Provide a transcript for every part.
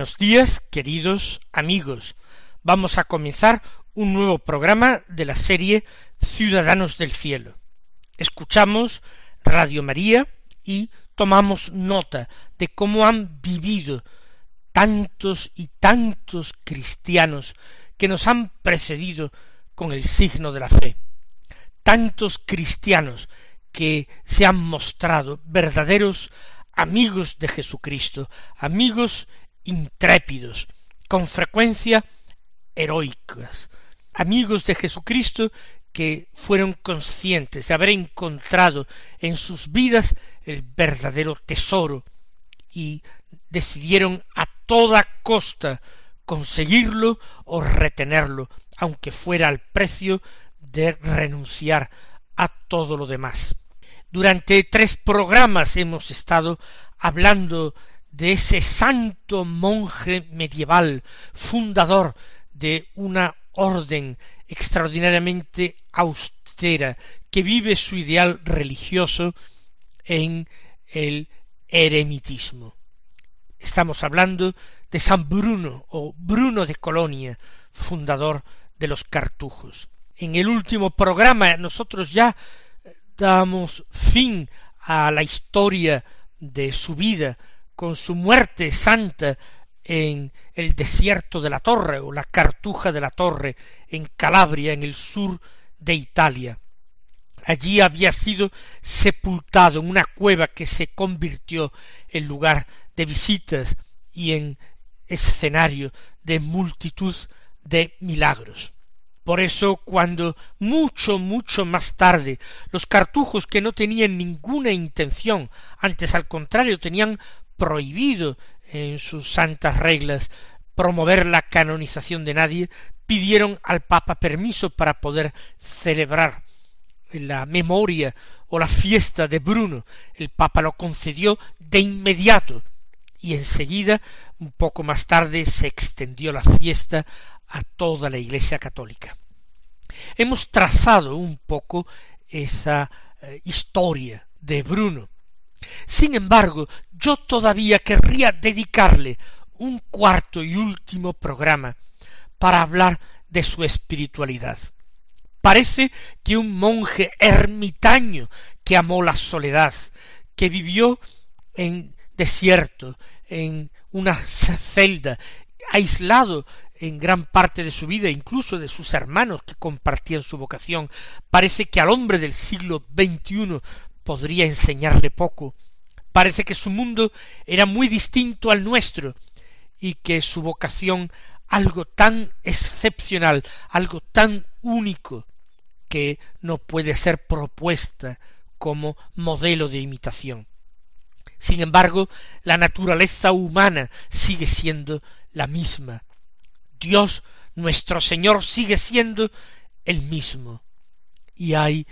Buenos días, queridos amigos. Vamos a comenzar un nuevo programa de la serie Ciudadanos del Cielo. Escuchamos Radio María y tomamos nota de cómo han vivido tantos y tantos cristianos que nos han precedido con el signo de la fe. Tantos cristianos que se han mostrado verdaderos amigos de Jesucristo, amigos intrépidos, con frecuencia heroicas, amigos de Jesucristo que fueron conscientes de haber encontrado en sus vidas el verdadero tesoro y decidieron a toda costa conseguirlo o retenerlo, aunque fuera al precio de renunciar a todo lo demás. Durante tres programas hemos estado hablando de ese santo monje medieval, fundador de una orden extraordinariamente austera, que vive su ideal religioso en el eremitismo. Estamos hablando de San Bruno o Bruno de Colonia, fundador de los cartujos. En el último programa nosotros ya damos fin a la historia de su vida, con su muerte santa en el desierto de la Torre o la Cartuja de la Torre en Calabria, en el sur de Italia. Allí había sido sepultado en una cueva que se convirtió en lugar de visitas y en escenario de multitud de milagros. Por eso cuando mucho, mucho más tarde los cartujos que no tenían ninguna intención, antes al contrario tenían prohibido en sus santas reglas promover la canonización de nadie, pidieron al Papa permiso para poder celebrar la memoria o la fiesta de Bruno. El Papa lo concedió de inmediato y enseguida, un poco más tarde, se extendió la fiesta a toda la Iglesia católica. Hemos trazado un poco esa eh, historia de Bruno, sin embargo, yo todavía querría dedicarle un cuarto y último programa para hablar de su espiritualidad. Parece que un monje ermitaño que amó la soledad, que vivió en desierto, en una celda, aislado en gran parte de su vida, incluso de sus hermanos que compartían su vocación, parece que al hombre del siglo XXI podría enseñarle poco. Parece que su mundo era muy distinto al nuestro y que su vocación algo tan excepcional, algo tan único, que no puede ser propuesta como modelo de imitación. Sin embargo, la naturaleza humana sigue siendo la misma. Dios nuestro Señor sigue siendo el mismo. Y hay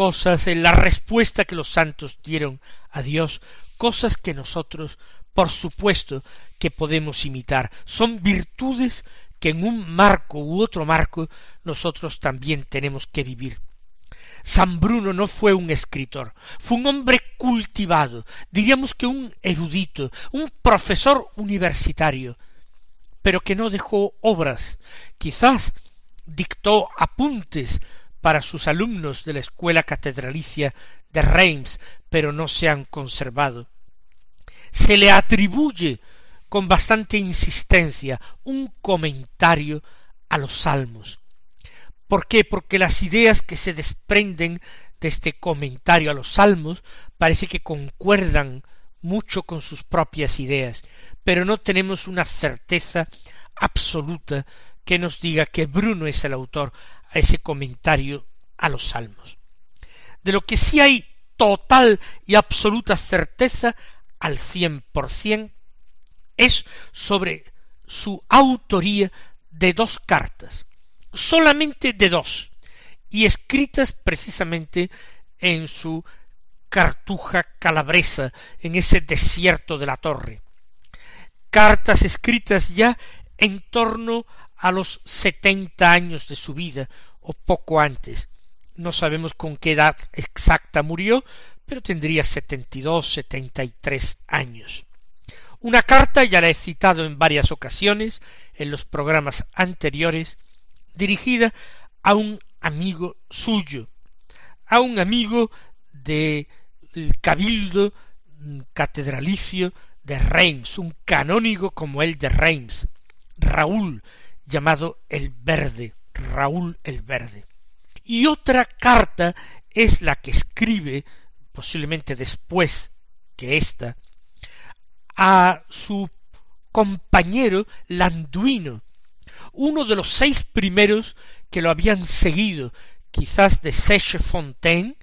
cosas en la respuesta que los santos dieron a Dios, cosas que nosotros, por supuesto, que podemos imitar. Son virtudes que en un marco u otro marco nosotros también tenemos que vivir. San Bruno no fue un escritor, fue un hombre cultivado, diríamos que un erudito, un profesor universitario, pero que no dejó obras, quizás dictó apuntes para sus alumnos de la escuela catedralicia de Reims, pero no se han conservado. Se le atribuye con bastante insistencia un comentario a los salmos. ¿Por qué? Porque las ideas que se desprenden de este comentario a los salmos parece que concuerdan mucho con sus propias ideas, pero no tenemos una certeza absoluta que nos diga que Bruno es el autor a ese comentario a los salmos. De lo que sí hay total y absoluta certeza al cien por cien es sobre su autoría de dos cartas, solamente de dos, y escritas precisamente en su cartuja calabresa, en ese desierto de la torre. Cartas escritas ya en torno a los setenta años de su vida, o poco antes. No sabemos con qué edad exacta murió, pero tendría setenta y dos, setenta y tres años. Una carta, ya la he citado en varias ocasiones en los programas anteriores, dirigida a un amigo suyo, a un amigo del cabildo catedralicio de Reims, un canónigo como el de Reims, Raúl, llamado el Verde, Raúl el Verde. Y otra carta es la que escribe, posiblemente después que ésta, a su compañero Landuino, uno de los seis primeros que lo habían seguido, quizás de Sèche-Fontaine,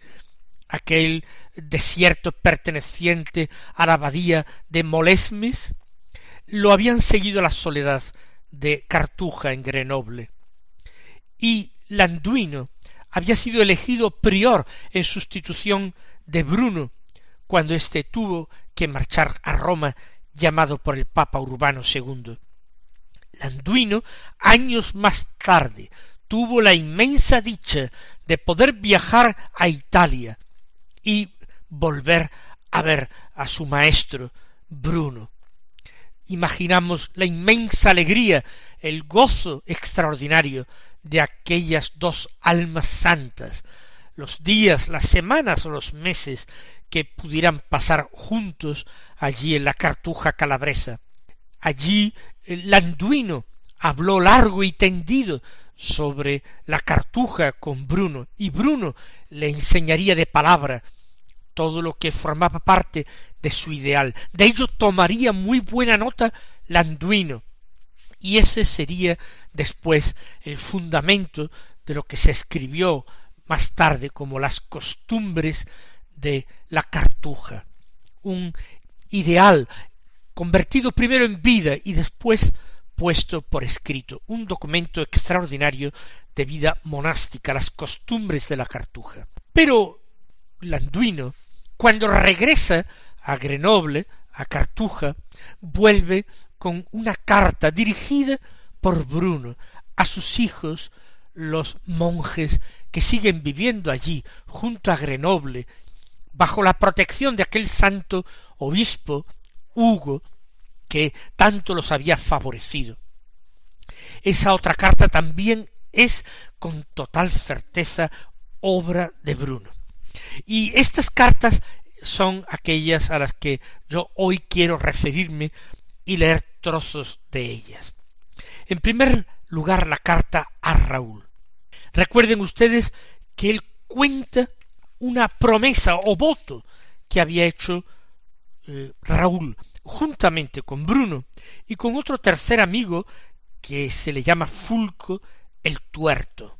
aquel desierto perteneciente a la abadía de Molesmes, lo habían seguido a la soledad de Cartuja en Grenoble. Y Landuino había sido elegido prior en sustitución de Bruno, cuando éste tuvo que marchar a Roma llamado por el Papa Urbano II. Landuino, años más tarde, tuvo la inmensa dicha de poder viajar a Italia y volver a ver a su maestro Bruno. Imaginamos la inmensa alegría, el gozo extraordinario de aquellas dos almas santas, los días, las semanas o los meses que pudieran pasar juntos allí en la cartuja calabresa. Allí Landuino habló largo y tendido sobre la cartuja con Bruno, y Bruno le enseñaría de palabra todo lo que formaba parte de su ideal. De ello tomaría muy buena nota Landuino, y ese sería después el fundamento de lo que se escribió más tarde como las costumbres de la cartuja, un ideal convertido primero en vida y después puesto por escrito, un documento extraordinario de vida monástica, las costumbres de la cartuja. Pero Landuino, cuando regresa a Grenoble, a Cartuja, vuelve con una carta dirigida por Bruno a sus hijos, los monjes que siguen viviendo allí, junto a Grenoble, bajo la protección de aquel santo obispo Hugo, que tanto los había favorecido. Esa otra carta también es con total certeza obra de Bruno. Y estas cartas son aquellas a las que yo hoy quiero referirme y leer trozos de ellas. En primer lugar, la carta a Raúl. Recuerden ustedes que él cuenta una promesa o voto que había hecho eh, Raúl juntamente con Bruno y con otro tercer amigo que se le llama Fulco el Tuerto.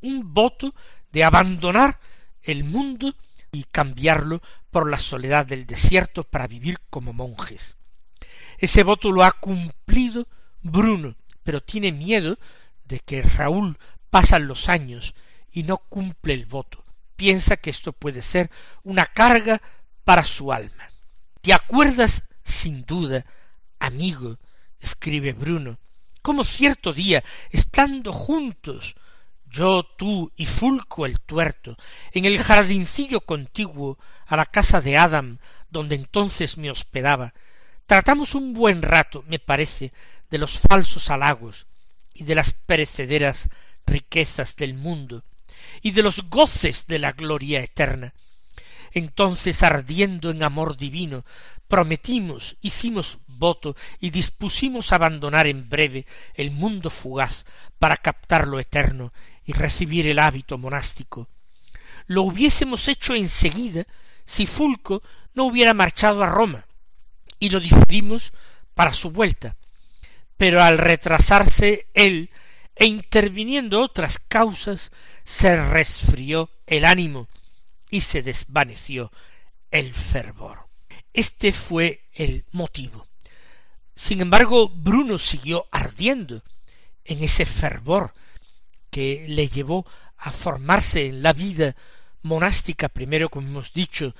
Un voto de abandonar el mundo y cambiarlo por la soledad del desierto para vivir como monjes. Ese voto lo ha cumplido Bruno, pero tiene miedo de que Raúl pasan los años y no cumple el voto. Piensa que esto puede ser una carga para su alma. ¿Te acuerdas, sin duda, amigo, escribe Bruno, cómo cierto día, estando juntos, yo, tú y Fulco el tuerto, en el jardincillo contiguo a la casa de Adam, donde entonces me hospedaba, tratamos un buen rato, me parece, de los falsos halagos y de las perecederas riquezas del mundo y de los goces de la gloria eterna. Entonces, ardiendo en amor divino, prometimos, hicimos voto y dispusimos abandonar en breve el mundo fugaz para captar lo eterno y recibir el hábito monástico. lo hubiésemos hecho enseguida si Fulco no hubiera marchado a Roma, y lo diferimos para su vuelta. Pero al retrasarse él e interviniendo otras causas, se resfrió el ánimo y se desvaneció el fervor. Este fue el motivo. Sin embargo, Bruno siguió ardiendo en ese fervor que le llevó a formarse en la vida monástica, primero, como hemos dicho,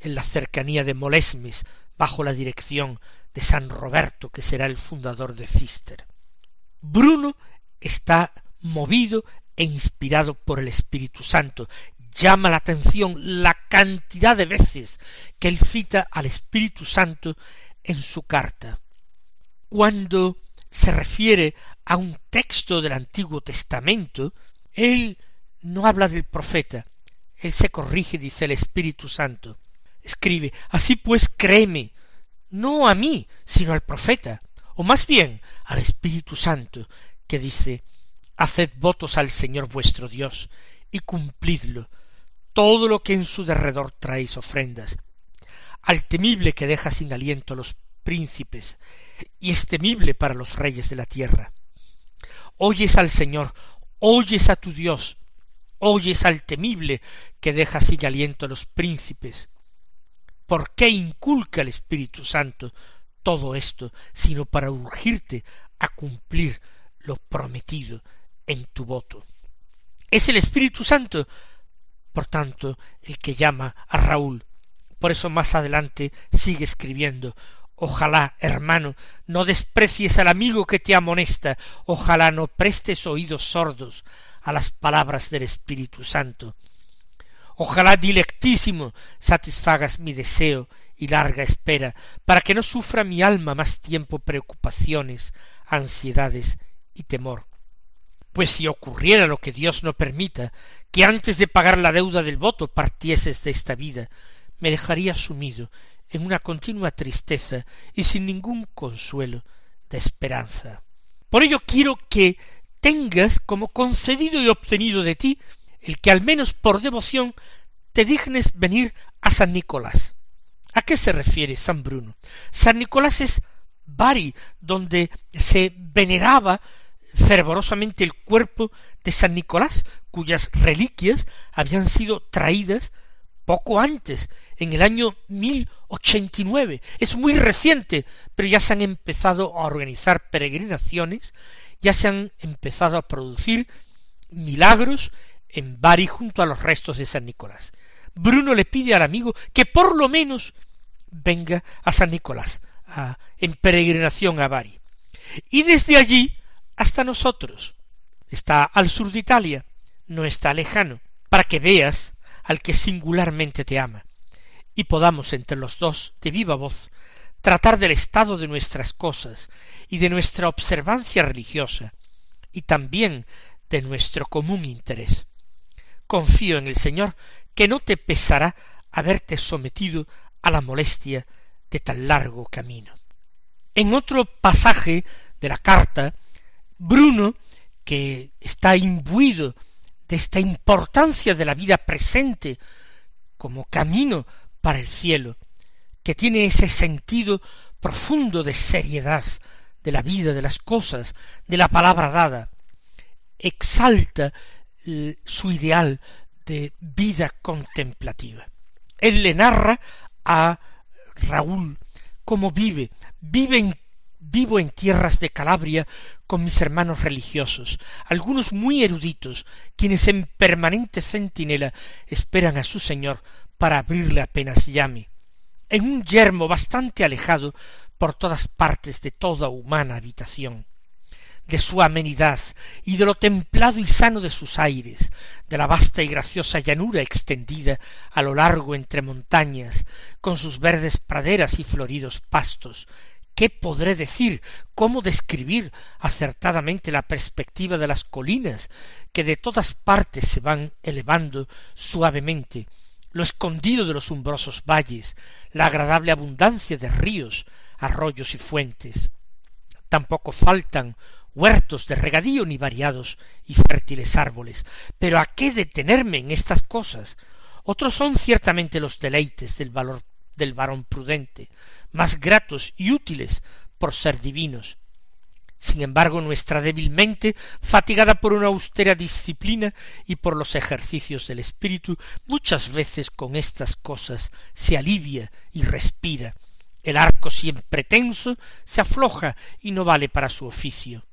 en la cercanía de Molesmes, bajo la dirección de San Roberto, que será el fundador de Cister. Bruno está movido e inspirado por el Espíritu Santo. Llama la atención la cantidad de veces que él cita al Espíritu Santo en su carta. Cuando se refiere a un texto del Antiguo Testamento, él no habla del profeta, él se corrige, dice el Espíritu Santo. Escribe, así pues créeme, no a mí, sino al profeta, o más bien al Espíritu Santo, que dice, haced votos al Señor vuestro Dios, y cumplidlo, todo lo que en su derredor traéis ofrendas, al temible que deja sin aliento a los príncipes, y es temible para los reyes de la tierra. Oyes al Señor, oyes a tu Dios, oyes al temible que deja sin aliento a los príncipes, ¿Por qué inculca el Espíritu Santo todo esto, sino para urgirte a cumplir lo prometido en tu voto? Es el Espíritu Santo, por tanto, el que llama a Raúl. Por eso más adelante sigue escribiendo Ojalá, hermano, no desprecies al amigo que te amonesta, ojalá no prestes oídos sordos a las palabras del Espíritu Santo, Ojalá, dilectísimo, satisfagas mi deseo y larga espera, para que no sufra mi alma más tiempo preocupaciones, ansiedades y temor. Pues si ocurriera lo que Dios no permita, que antes de pagar la deuda del voto partieses de esta vida, me dejaría sumido en una continua tristeza y sin ningún consuelo de esperanza. Por ello quiero que tengas como concedido y obtenido de ti el que al menos por devoción te dignes venir a San Nicolás. ¿A qué se refiere San Bruno? San Nicolás es Bari, donde se veneraba fervorosamente el cuerpo de San Nicolás, cuyas reliquias habían sido traídas poco antes, en el año mil ochenta y nueve. Es muy reciente, pero ya se han empezado a organizar peregrinaciones, ya se han empezado a producir milagros en Bari junto a los restos de San Nicolás. Bruno le pide al amigo que por lo menos venga a San Nicolás, en peregrinación a Bari. Y desde allí hasta nosotros. Está al sur de Italia, no está lejano, para que veas al que singularmente te ama, y podamos entre los dos, de viva voz, tratar del estado de nuestras cosas y de nuestra observancia religiosa, y también de nuestro común interés confío en el Señor que no te pesará haberte sometido a la molestia de tan largo camino. En otro pasaje de la carta, Bruno, que está imbuido esta importancia de la vida presente como camino para el cielo, que tiene ese sentido profundo de seriedad de la vida, de las cosas, de la palabra dada, exalta su ideal de vida contemplativa. Él le narra a Raúl cómo vive, vive en, vivo en tierras de Calabria con mis hermanos religiosos, algunos muy eruditos, quienes en permanente centinela esperan a su Señor para abrirle apenas llame, en un yermo bastante alejado por todas partes de toda humana habitación de su amenidad y de lo templado y sano de sus aires, de la vasta y graciosa llanura extendida a lo largo entre montañas, con sus verdes praderas y floridos pastos. ¿Qué podré decir? ¿Cómo describir acertadamente la perspectiva de las colinas que de todas partes se van elevando suavemente, lo escondido de los umbrosos valles, la agradable abundancia de ríos, arroyos y fuentes? Tampoco faltan huertos de regadío ni variados y fértiles árboles. Pero ¿a qué detenerme en estas cosas? Otros son ciertamente los deleites del valor del varón prudente, más gratos y útiles por ser divinos. Sin embargo, nuestra débil mente, fatigada por una austera disciplina y por los ejercicios del espíritu, muchas veces con estas cosas se alivia y respira. El arco siempre tenso se afloja y no vale para su oficio.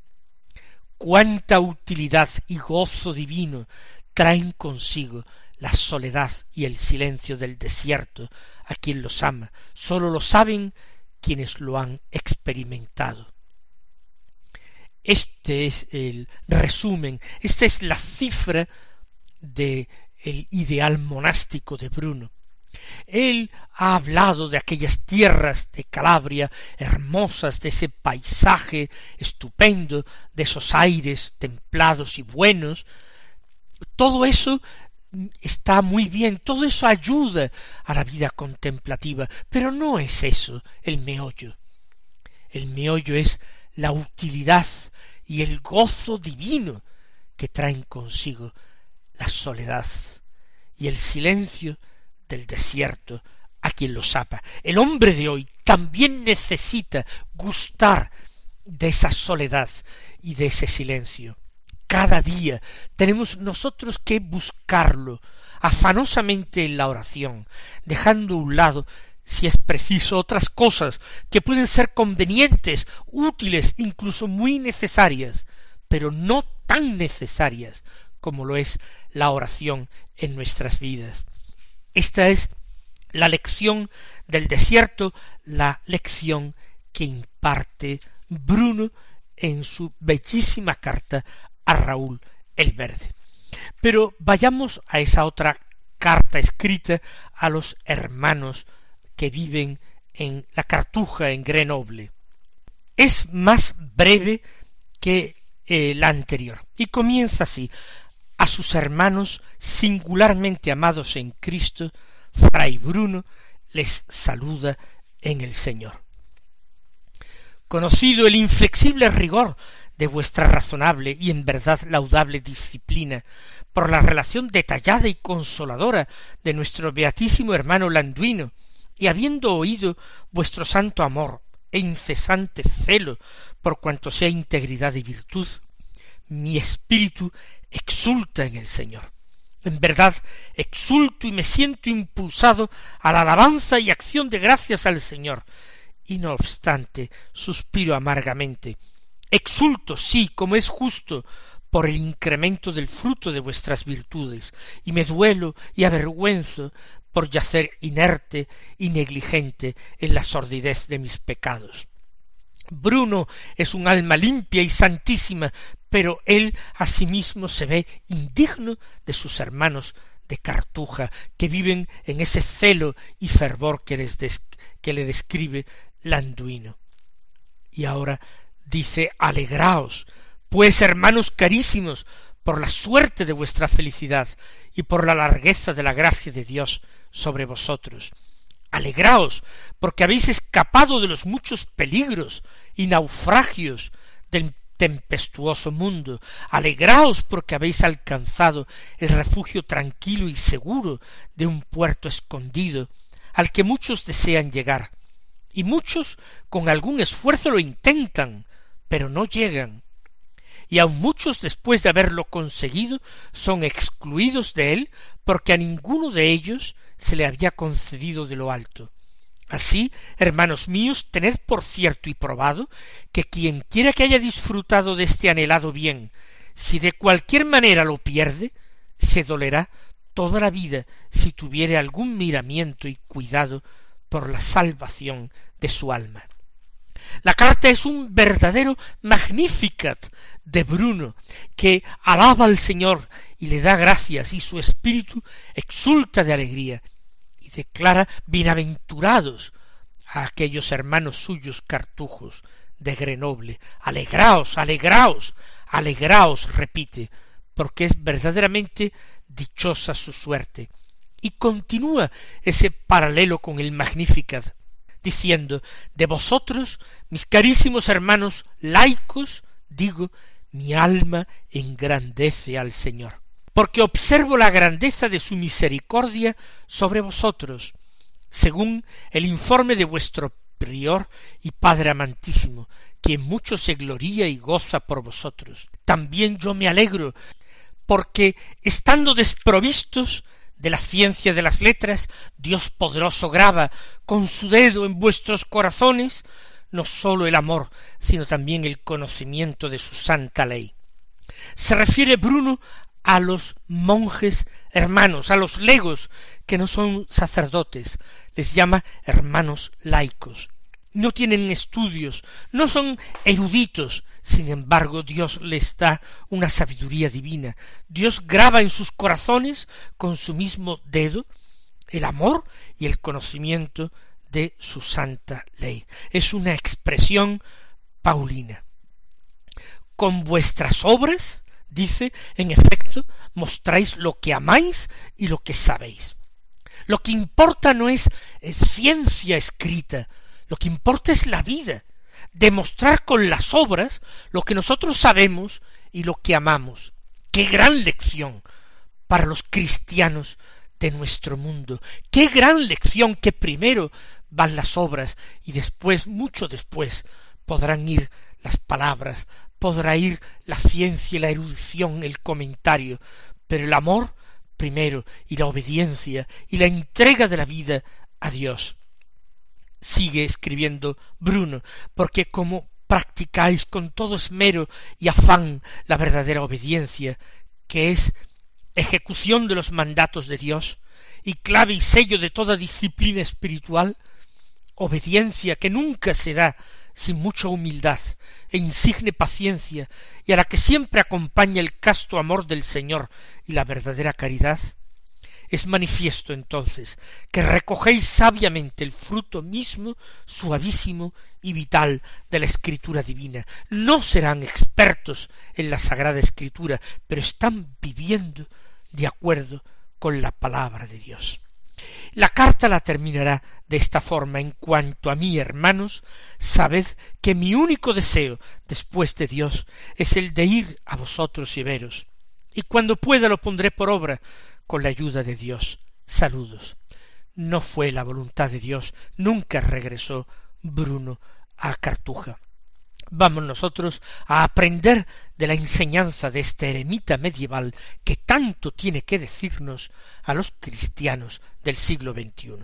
Cuánta utilidad y gozo divino traen consigo la soledad y el silencio del desierto a quien los ama. Sólo lo saben quienes lo han experimentado. Este es el resumen, esta es la cifra de el ideal monástico de Bruno. Él ha hablado de aquellas tierras de Calabria hermosas, de ese paisaje estupendo, de esos aires templados y buenos. Todo eso está muy bien, todo eso ayuda a la vida contemplativa, pero no es eso el meollo. El meollo es la utilidad y el gozo divino que traen consigo la soledad y el silencio del desierto a quien lo sapa. El hombre de hoy también necesita gustar de esa soledad y de ese silencio. Cada día tenemos nosotros que buscarlo afanosamente en la oración, dejando a un lado si es preciso, otras cosas que pueden ser convenientes, útiles, incluso muy necesarias, pero no tan necesarias como lo es la oración en nuestras vidas. Esta es la lección del desierto, la lección que imparte Bruno en su bellísima carta a Raúl el Verde. Pero vayamos a esa otra carta escrita a los hermanos que viven en la Cartuja, en Grenoble. Es más breve que eh, la anterior y comienza así a sus hermanos singularmente amados en Cristo, Fray Bruno les saluda en el Señor. Conocido el inflexible rigor de vuestra razonable y en verdad laudable disciplina, por la relación detallada y consoladora de nuestro beatísimo hermano Landuino, y habiendo oído vuestro santo amor e incesante celo por cuanto sea integridad y virtud, mi espíritu exulta en el Señor. En verdad, exulto y me siento impulsado a la alabanza y acción de gracias al Señor, y no obstante suspiro amargamente. Exulto, sí, como es justo, por el incremento del fruto de vuestras virtudes, y me duelo y avergüenzo por yacer inerte y negligente en la sordidez de mis pecados. Bruno es un alma limpia y santísima, pero él asimismo se ve indigno de sus hermanos de Cartuja, que viven en ese celo y fervor que, les que le describe Landuino. Y ahora dice Alegraos, pues hermanos carísimos, por la suerte de vuestra felicidad y por la largueza de la gracia de Dios sobre vosotros. Alegraos, porque habéis escapado de los muchos peligros y naufragios del tempestuoso mundo. Alegraos porque habéis alcanzado el refugio tranquilo y seguro de un puerto escondido, al que muchos desean llegar, y muchos con algún esfuerzo lo intentan, pero no llegan y aun muchos después de haberlo conseguido son excluidos de él porque a ninguno de ellos se le había concedido de lo alto. Así, hermanos míos, tened por cierto y probado que quien quiera que haya disfrutado de este anhelado bien, si de cualquier manera lo pierde, se dolerá toda la vida si tuviere algún miramiento y cuidado por la salvación de su alma. La carta es un verdadero Magnificat de Bruno, que alaba al Señor y le da gracias y su espíritu exulta de alegría y declara bienaventurados a aquellos hermanos suyos cartujos de Grenoble. Alegraos, alegraos, alegraos, repite, porque es verdaderamente dichosa su suerte. Y continúa ese paralelo con el Magnificat diciendo de vosotros, mis carísimos hermanos laicos digo, mi alma engrandece al Señor, porque observo la grandeza de su misericordia sobre vosotros, según el informe de vuestro prior y Padre amantísimo, quien mucho se gloría y goza por vosotros. También yo me alegro, porque estando desprovistos de la ciencia de las letras, Dios poderoso graba con su dedo en vuestros corazones no sólo el amor, sino también el conocimiento de su santa ley. Se refiere Bruno a los monjes hermanos, a los legos, que no son sacerdotes, les llama hermanos laicos. No tienen estudios, no son eruditos, sin embargo Dios les da una sabiduría divina. Dios graba en sus corazones con su mismo dedo el amor y el conocimiento de su santa ley. Es una expresión paulina. Con vuestras obras, dice, en efecto, mostráis lo que amáis y lo que sabéis. Lo que importa no es, ciencia escrita, lo que importa es la vida, demostrar con las obras lo que nosotros sabemos y lo que amamos. Qué gran lección para los cristianos de nuestro mundo. Qué gran lección que primero van las obras y después, mucho después, podrán ir las palabras, podrá ir la ciencia, la erudición, el comentario, pero el amor primero y la obediencia y la entrega de la vida a Dios. Sigue escribiendo Bruno, porque como practicáis con todo esmero y afán la verdadera obediencia, que es ejecución de los mandatos de Dios, y clave y sello de toda disciplina espiritual, obediencia que nunca se da sin mucha humildad e insigne paciencia y a la que siempre acompaña el casto amor del Señor y la verdadera caridad, es manifiesto entonces que recogéis sabiamente el fruto mismo, suavísimo y vital de la escritura divina. No serán expertos en la sagrada escritura, pero están viviendo de acuerdo con la palabra de Dios. La carta la terminará de esta forma en cuanto a mí, hermanos, sabed que mi único deseo después de Dios es el de ir a vosotros y veros, y cuando pueda lo pondré por obra con la ayuda de Dios. Saludos. No fue la voluntad de Dios, nunca regresó Bruno a Cartuja. Vamos nosotros a aprender de la enseñanza de este eremita medieval que tanto tiene que decirnos a los cristianos del siglo XXI.